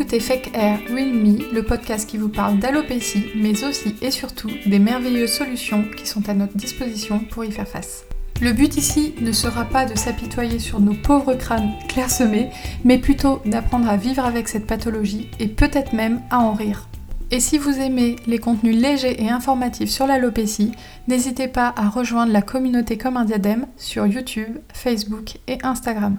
écoutez Fake Air Real Me, le podcast qui vous parle d'alopécie, mais aussi et surtout des merveilleuses solutions qui sont à notre disposition pour y faire face. Le but ici ne sera pas de s'apitoyer sur nos pauvres crânes clairsemés, mais plutôt d'apprendre à vivre avec cette pathologie et peut-être même à en rire. Et si vous aimez les contenus légers et informatifs sur l'alopécie, n'hésitez pas à rejoindre la communauté comme un diadème sur YouTube, Facebook et Instagram.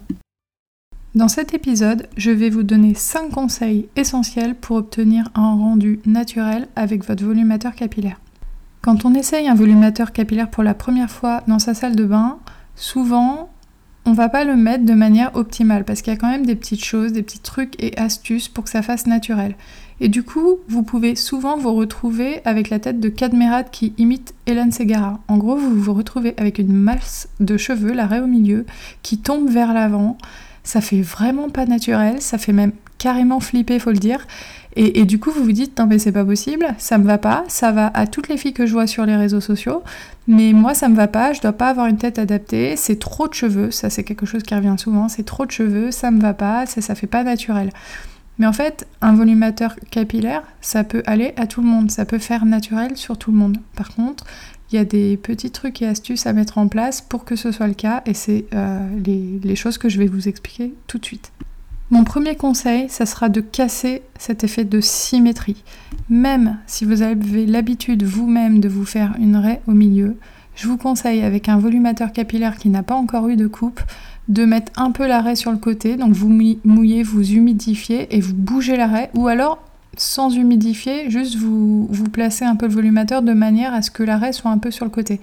Dans cet épisode, je vais vous donner 5 conseils essentiels pour obtenir un rendu naturel avec votre volumateur capillaire. Quand on essaye un volumateur capillaire pour la première fois dans sa salle de bain, souvent on va pas le mettre de manière optimale parce qu'il y a quand même des petites choses, des petits trucs et astuces pour que ça fasse naturel. Et du coup, vous pouvez souvent vous retrouver avec la tête de Cadmerat qui imite Hélène Segara. En gros, vous vous retrouvez avec une masse de cheveux, l'arrêt au milieu, qui tombe vers l'avant ça fait vraiment pas naturel, ça fait même carrément flipper, faut le dire. Et, du coup, vous vous dites, non mais c'est pas possible, ça me va pas, ça va à toutes les filles que je vois sur les réseaux sociaux, mais moi ça me va pas, je dois pas avoir une tête adaptée, c'est trop de cheveux, ça c'est quelque chose qui revient souvent, c'est trop de cheveux, ça me va pas, ça, ça fait pas naturel. Mais en fait, un volumateur capillaire, ça peut aller à tout le monde, ça peut faire naturel sur tout le monde. Par contre, il y a des petits trucs et astuces à mettre en place pour que ce soit le cas et c'est euh, les, choses que je vais vous expliquer tout de suite. Mon premier conseil, ça sera de casser cet effet de symétrie. Même si vous avez l'habitude vous-même de vous faire une raie au milieu, je vous conseille avec un volumateur capillaire qui n'a pas encore eu de coupe de mettre un peu l'arrêt sur le côté, donc vous mouillez, vous humidifiez et vous bougez l'arrêt, ou alors sans humidifier, juste vous, vous placez un peu le volumateur de manière à ce que l'arrêt soit un peu sur le côté.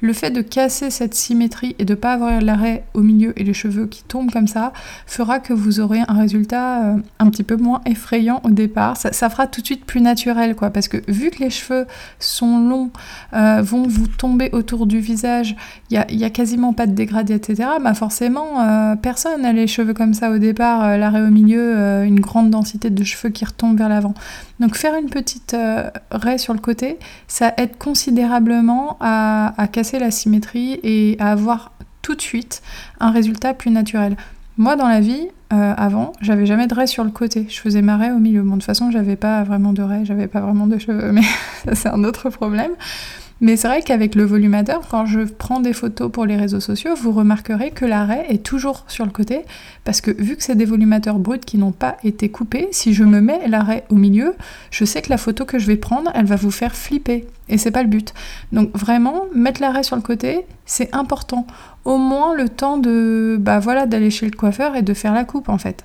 Le fait de casser cette symétrie et de ne pas avoir l'arrêt au milieu et les cheveux qui tombent comme ça fera que vous aurez un résultat euh, un petit peu moins effrayant au départ. Ça, fera tout de suite plus naturel quoi, parce que vu que les cheveux sont longs, euh, vont vous tomber autour du visage, il n'y a, a, quasiment pas de dégradé, etc. Bah forcément, euh, personne n'a les cheveux comme ça au départ, l'arrêt au milieu, une grande densité de cheveux qui retombent vers l'avant. Donc faire une petite euh, raie sur le côté, ça aide considérablement à, casser la symétrie et à avoir tout de suite un résultat plus naturel. Moi, dans la vie, euh, avant, j'avais jamais de raie sur le côté. Je faisais ma raie au milieu. Bon, de toute façon, j'avais pas vraiment de raie, j'avais pas vraiment de cheveux, mais c'est un autre problème. Mais c'est vrai qu'avec le volumateur, quand je prends des photos pour les réseaux sociaux, vous remarquerez que l'arrêt est toujours sur le côté, parce que vu que c'est des volumateurs bruts qui n'ont pas été coupés, si je me mets l'arrêt au milieu, je sais que la photo que je vais prendre, elle va vous faire flipper, et c'est pas le but. Donc vraiment, mettre l'arrêt sur le côté, c'est important. Au moins le temps de, bah voilà, d'aller chez le coiffeur et de faire la coupe en fait.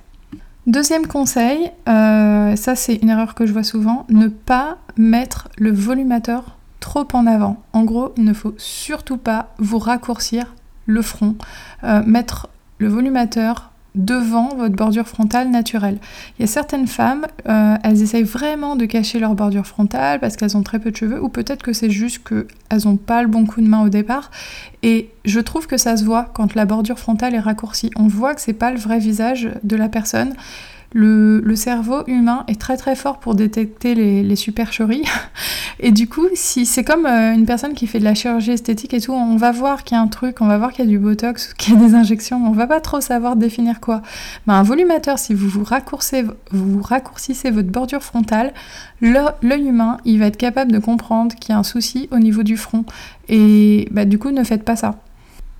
Deuxième conseil, euh, ça c'est une erreur que je vois souvent, ne pas mettre le volumateur trop en avant. En gros, il ne faut surtout pas vous raccourcir le front, euh, mettre le volumateur devant votre bordure frontale naturelle. Il y a certaines femmes, euh, elles essayent vraiment de cacher leur bordure frontale parce qu'elles ont très peu de cheveux, ou peut-être que c'est juste qu'elles n'ont pas le bon coup de main au départ. Et je trouve que ça se voit quand la bordure frontale est raccourcie. On voit que c'est pas le vrai visage de la personne. Le, cerveau humain est très très fort pour détecter les, supercheries. Et du coup, si c'est comme euh, une personne qui fait de la chirurgie esthétique et tout, on va voir qu'il y a un truc, on va voir qu'il y a du botox, qu'il y a des injections, on va pas trop savoir définir quoi. Mais un volumateur, si vous vous raccourcissez votre bordure frontale, l'œil humain, il va être capable de comprendre qu'il y a un souci au niveau du front. Et bah, du coup, ne faites pas ça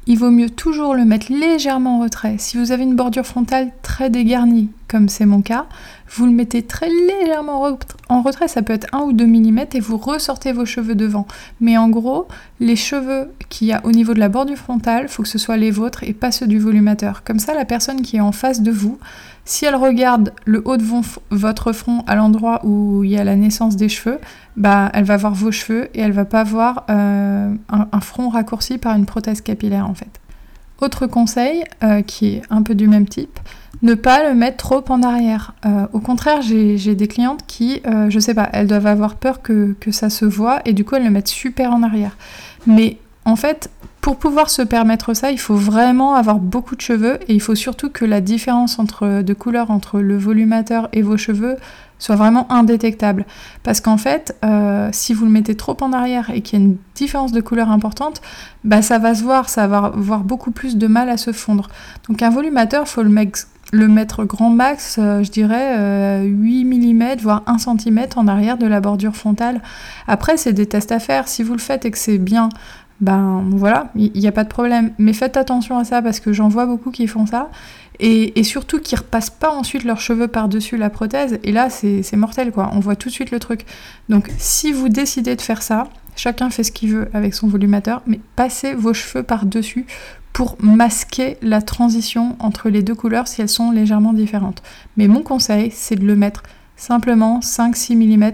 il vaut mieux toujours le mettre légèrement en retrait. Si vous avez une bordure frontale très dégarnie, comme c'est mon cas, vous le mettez très légèrement en retrait, ça peut être 1 ou 2 mm et vous ressortez vos cheveux devant. Mais en gros, les cheveux qu'il y a au niveau de la bordure frontale, il faut que ce soit les vôtres et pas ceux du volumateur. Comme ça, la personne qui est en face de vous, si elle regarde le haut de votre front à l'endroit où il y a la naissance des cheveux, bah, elle va voir vos cheveux et elle va pas voir euh, un, front raccourci par une prothèse capillaire en fait. Autre conseil euh, qui est un peu du même type, ne pas le mettre trop en arrière. Euh, au contraire, j'ai des clientes qui, je sais pas, elles doivent avoir peur que, ça se voit et du coup elles le mettent super en arrière. Mais en fait, pour pouvoir se permettre ça, il faut vraiment avoir beaucoup de cheveux et il faut surtout que la différence de couleur entre le volumateur et vos cheveux soit vraiment indétectable. Parce qu'en fait, euh, si vous le mettez trop en arrière et qu'il y a une différence de couleur importante, bah ça va se voir, ça va avoir beaucoup plus de mal à se fondre. Donc un volumateur, il faut le mettre grand max, euh, je dirais 8 mm, voire 1 cm en arrière de la bordure frontale. Après, c'est des tests à faire. Si vous le faites et que c'est bien, ben voilà, il n'y a pas de problème. Mais faites attention à ça parce que j'en vois beaucoup qui font ça. Et, surtout qui repassent pas ensuite leurs cheveux par-dessus la prothèse. Et là, c'est mortel, quoi. On voit tout de suite le truc. Donc, si vous décidez de faire ça, chacun fait ce qu'il veut avec son volumateur, mais passez vos cheveux par-dessus pour masquer la transition entre les deux couleurs si elles sont légèrement différentes. Mais mon conseil, c'est de le mettre simplement 5-6 mm.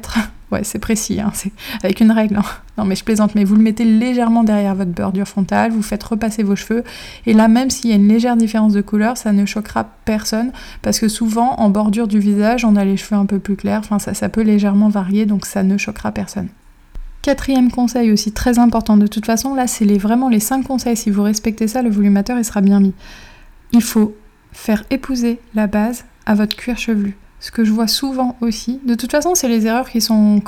Ouais, c'est précis, hein, c'est avec une règle. Hein. Non, mais je plaisante, mais vous le mettez légèrement derrière votre bordure frontale, vous faites repasser vos cheveux, et là, même s'il y a une légère différence de couleur, ça ne choquera personne, parce que souvent, en bordure du visage, on a les cheveux un peu plus clairs, enfin, ça, ça peut légèrement varier, donc ça ne choquera personne. Quatrième conseil aussi très important, de toute façon, là, c'est les, vraiment les 5 conseils. Si vous respectez ça, le volumateur, il sera bien mis. Il faut faire épouser la base à votre cuir chevelu. Ce que je vois souvent aussi, de toute façon, c'est les erreurs qui sont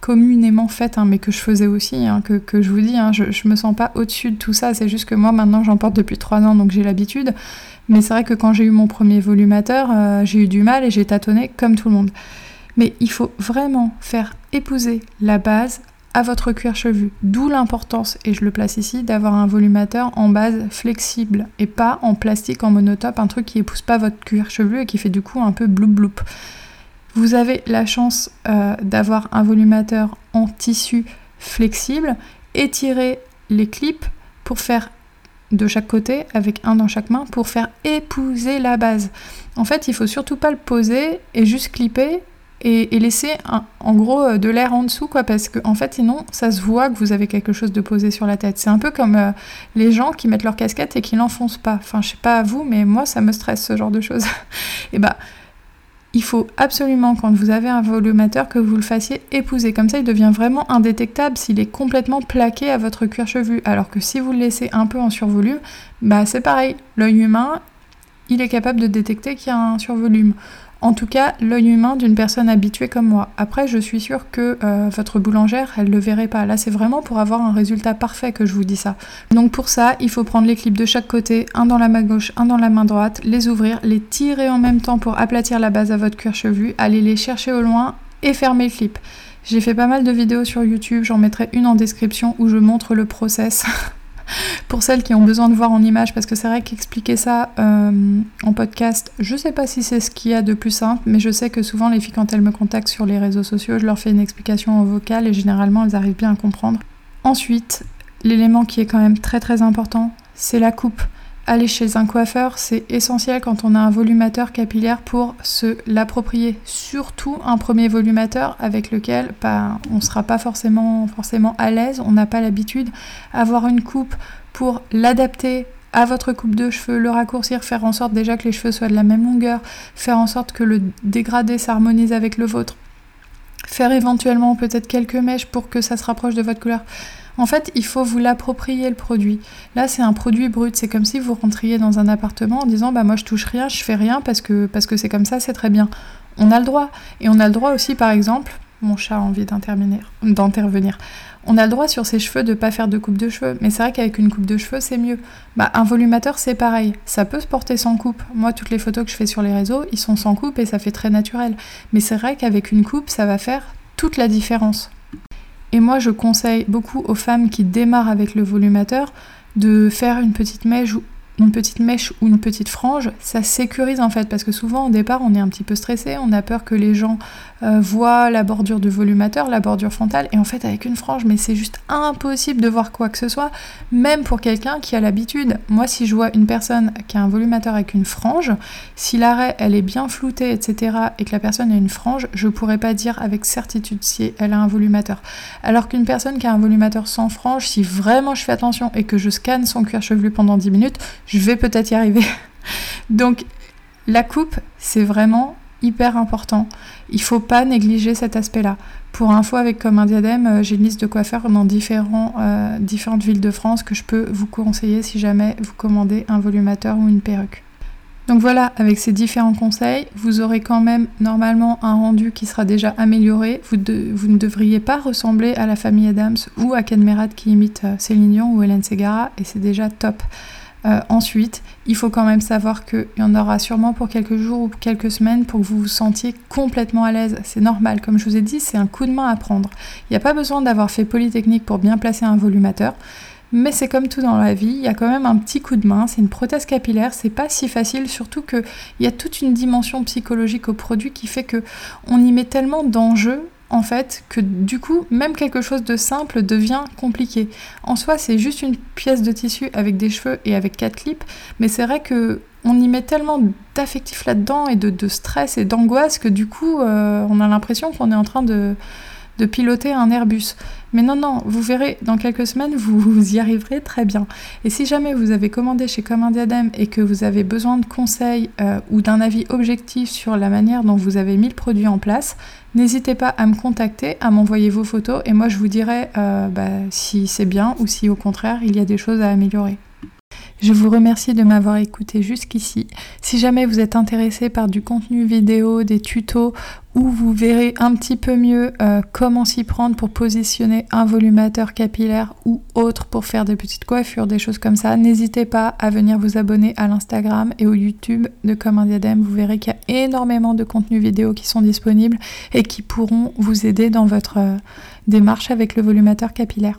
communément faites, hein, mais que je faisais aussi, hein, que, je vous dis, hein, je, je me sens pas au-dessus de tout ça, c'est juste que moi maintenant j'en porte depuis 3 ans, donc j'ai l'habitude. Mais c'est vrai que quand j'ai eu mon premier volumateur, euh, j'ai eu du mal et j'ai tâtonné comme tout le monde. Mais il faut vraiment faire épouser la base à votre cuir chevelu. D'où l'importance, et je le place ici, d'avoir un volumateur en base flexible et pas en plastique en monotope, un truc qui épouse pas votre cuir chevelu et qui fait du coup un peu bloup bloup. Vous avez la chance euh, d'avoir un volumateur en tissu flexible, étirez les clips pour faire de chaque côté avec un dans chaque main pour faire épouser la base. En fait, il faut surtout pas le poser et juste clipper et, laisser en gros euh, de l'air en dessous quoi parce qu'en en fait sinon ça se voit que vous avez quelque chose de posé sur la tête. C'est un peu comme euh, les gens qui mettent leur casquette et qui l'enfoncent pas. Enfin je sais pas à vous mais moi ça me stresse ce genre de choses. Et bah il faut absolument quand vous avez un volumateur que vous le fassiez épouser. Comme ça il devient vraiment indétectable s'il est complètement plaqué à votre cuir chevelu. Alors que si vous le laissez un peu en survolume bah c'est pareil. L'œil humain il est capable de détecter qu'il y a un survolume en tout cas, l'œil humain d'une personne habituée comme moi. Après, je suis sûre que euh, votre boulangère, elle ne le verrait pas. Là, c'est vraiment pour avoir un résultat parfait que je vous dis ça. Donc pour ça, il faut prendre les clips de chaque côté, un dans la main gauche, un dans la main droite, les ouvrir, les tirer en même temps pour aplatir la base à votre cuir chevelu, aller les chercher au loin et fermer le clip. J'ai fait pas mal de vidéos sur YouTube, j'en mettrai une en description où je montre le process. pour celles qui ont besoin de voir en image, parce que c'est vrai qu'expliquer ça euh, en podcast, je sais pas si c'est ce qu'il y a de plus simple, mais je sais que souvent les filles, quand elles me contactent sur les réseaux sociaux, je leur fais une explication en vocal et généralement elles arrivent bien à comprendre. Ensuite, l'élément qui est quand même très très important, c'est la coupe aller chez un coiffeur, c'est essentiel quand on a un volumateur capillaire pour se l'approprier. Surtout un premier volumateur avec lequel bah, on ne sera pas forcément, forcément à l'aise, on n'a pas l'habitude. Avoir une coupe pour l'adapter à votre coupe de cheveux, le raccourcir, faire en sorte déjà que les cheveux soient de la même longueur, faire en sorte que le dégradé s'harmonise avec le vôtre, faire éventuellement peut-être quelques mèches pour que ça se rapproche de votre couleur. En fait, il faut vous l'approprier le produit. Là, c'est un produit brut. C'est comme si vous rentriez dans un appartement en disant bah moi je touche rien, je fais rien parce que parce que c'est comme ça, c'est très bien. On a le droit et on a le droit aussi, par exemple, mon chat a envie d'intervenir. On a le droit sur ses cheveux de pas faire de coupe de cheveux, mais c'est vrai qu'avec une coupe de cheveux c'est mieux. Bah un volumateur c'est pareil, ça peut se porter sans coupe. Moi toutes les photos que je fais sur les réseaux, ils sont sans coupe et ça fait très naturel. Mais c'est vrai qu'avec une coupe ça va faire toute la différence. Et moi, je conseille beaucoup aux femmes qui démarrent avec le volumateur de faire une petite mèche une petite mèche ou une petite frange, ça sécurise en fait, parce que souvent au départ on est un petit peu stressé, on a peur que les gens euh, voient la bordure du volumateur, la bordure frontale, et en fait avec une frange, mais c'est juste impossible de voir quoi que ce soit, même pour quelqu'un qui a l'habitude. Moi si je vois une personne qui a un volumateur avec une frange, si l'arrêt elle est bien floutée, etc., et que la personne a une frange, je pourrais pas dire avec certitude si elle a un volumateur. Alors qu'une personne qui a un volumateur sans frange, si vraiment je fais attention et que je scanne son cuir chevelu pendant 10 minutes, je vais peut-être y arriver. Donc la coupe, c'est vraiment hyper important. Il faut pas négliger cet aspect-là. Pour info, avec Comme un diadème, euh, j'ai une liste de coiffeurs dans différents, euh, différentes villes de France que je peux vous conseiller si jamais vous commandez un volumateur ou une perruque. Donc voilà, avec ces différents conseils, vous aurez quand même normalement un rendu qui sera déjà amélioré. Vous, ne devriez pas ressembler à la famille Adams ou à Ken Merad qui imite euh, Céline Dion ou Hélène Segara et c'est déjà top. Euh, ensuite, il faut quand même savoir qu'il y en aura sûrement pour quelques jours ou quelques semaines pour que vous vous sentiez complètement à l'aise. C'est normal, comme je vous ai dit, c'est un coup de main à prendre. Il n'y a pas besoin d'avoir fait Polytechnique pour bien placer un volumateur. Mais c'est comme tout dans la vie, il y a quand même un petit coup de main, c'est une prothèse capillaire, c'est pas si facile, surtout qu'il y a toute une dimension psychologique au produit qui fait que on y met tellement d'enjeux en fait, que du coup, même quelque chose de simple devient compliqué. En soi, c'est juste une pièce de tissu avec des cheveux et avec quatre clips, mais c'est vrai que on y met tellement d'affectifs là-dedans et de, stress et d'angoisse que du coup, euh, on a l'impression qu'on est en train de, de piloter un Airbus. Mais non, non, vous verrez, dans quelques semaines, vous, y arriverez très bien. Et si jamais vous avez commandé chez Comme un Diadème et que vous avez besoin de conseils euh, ou d'un avis objectif sur la manière dont vous avez mis le produit en place, n'hésitez pas à me contacter, à m'envoyer vos photos et moi je vous dirai euh, bah, si c'est bien ou si au contraire il y a des choses à améliorer. Je vous remercie de m'avoir écouté jusqu'ici. Si jamais vous êtes intéressé par du contenu vidéo, des tutos, où vous verrez un petit peu mieux euh, comment s'y prendre pour positionner un volumateur capillaire ou autre pour faire des petites coiffures, des choses comme ça, n'hésitez pas à venir vous abonner à l'Instagram et au YouTube de Comme un diadème. Vous verrez qu'il y a énormément de contenus vidéo qui sont disponibles et qui pourront vous aider dans votre euh, démarche avec le volumateur capillaire.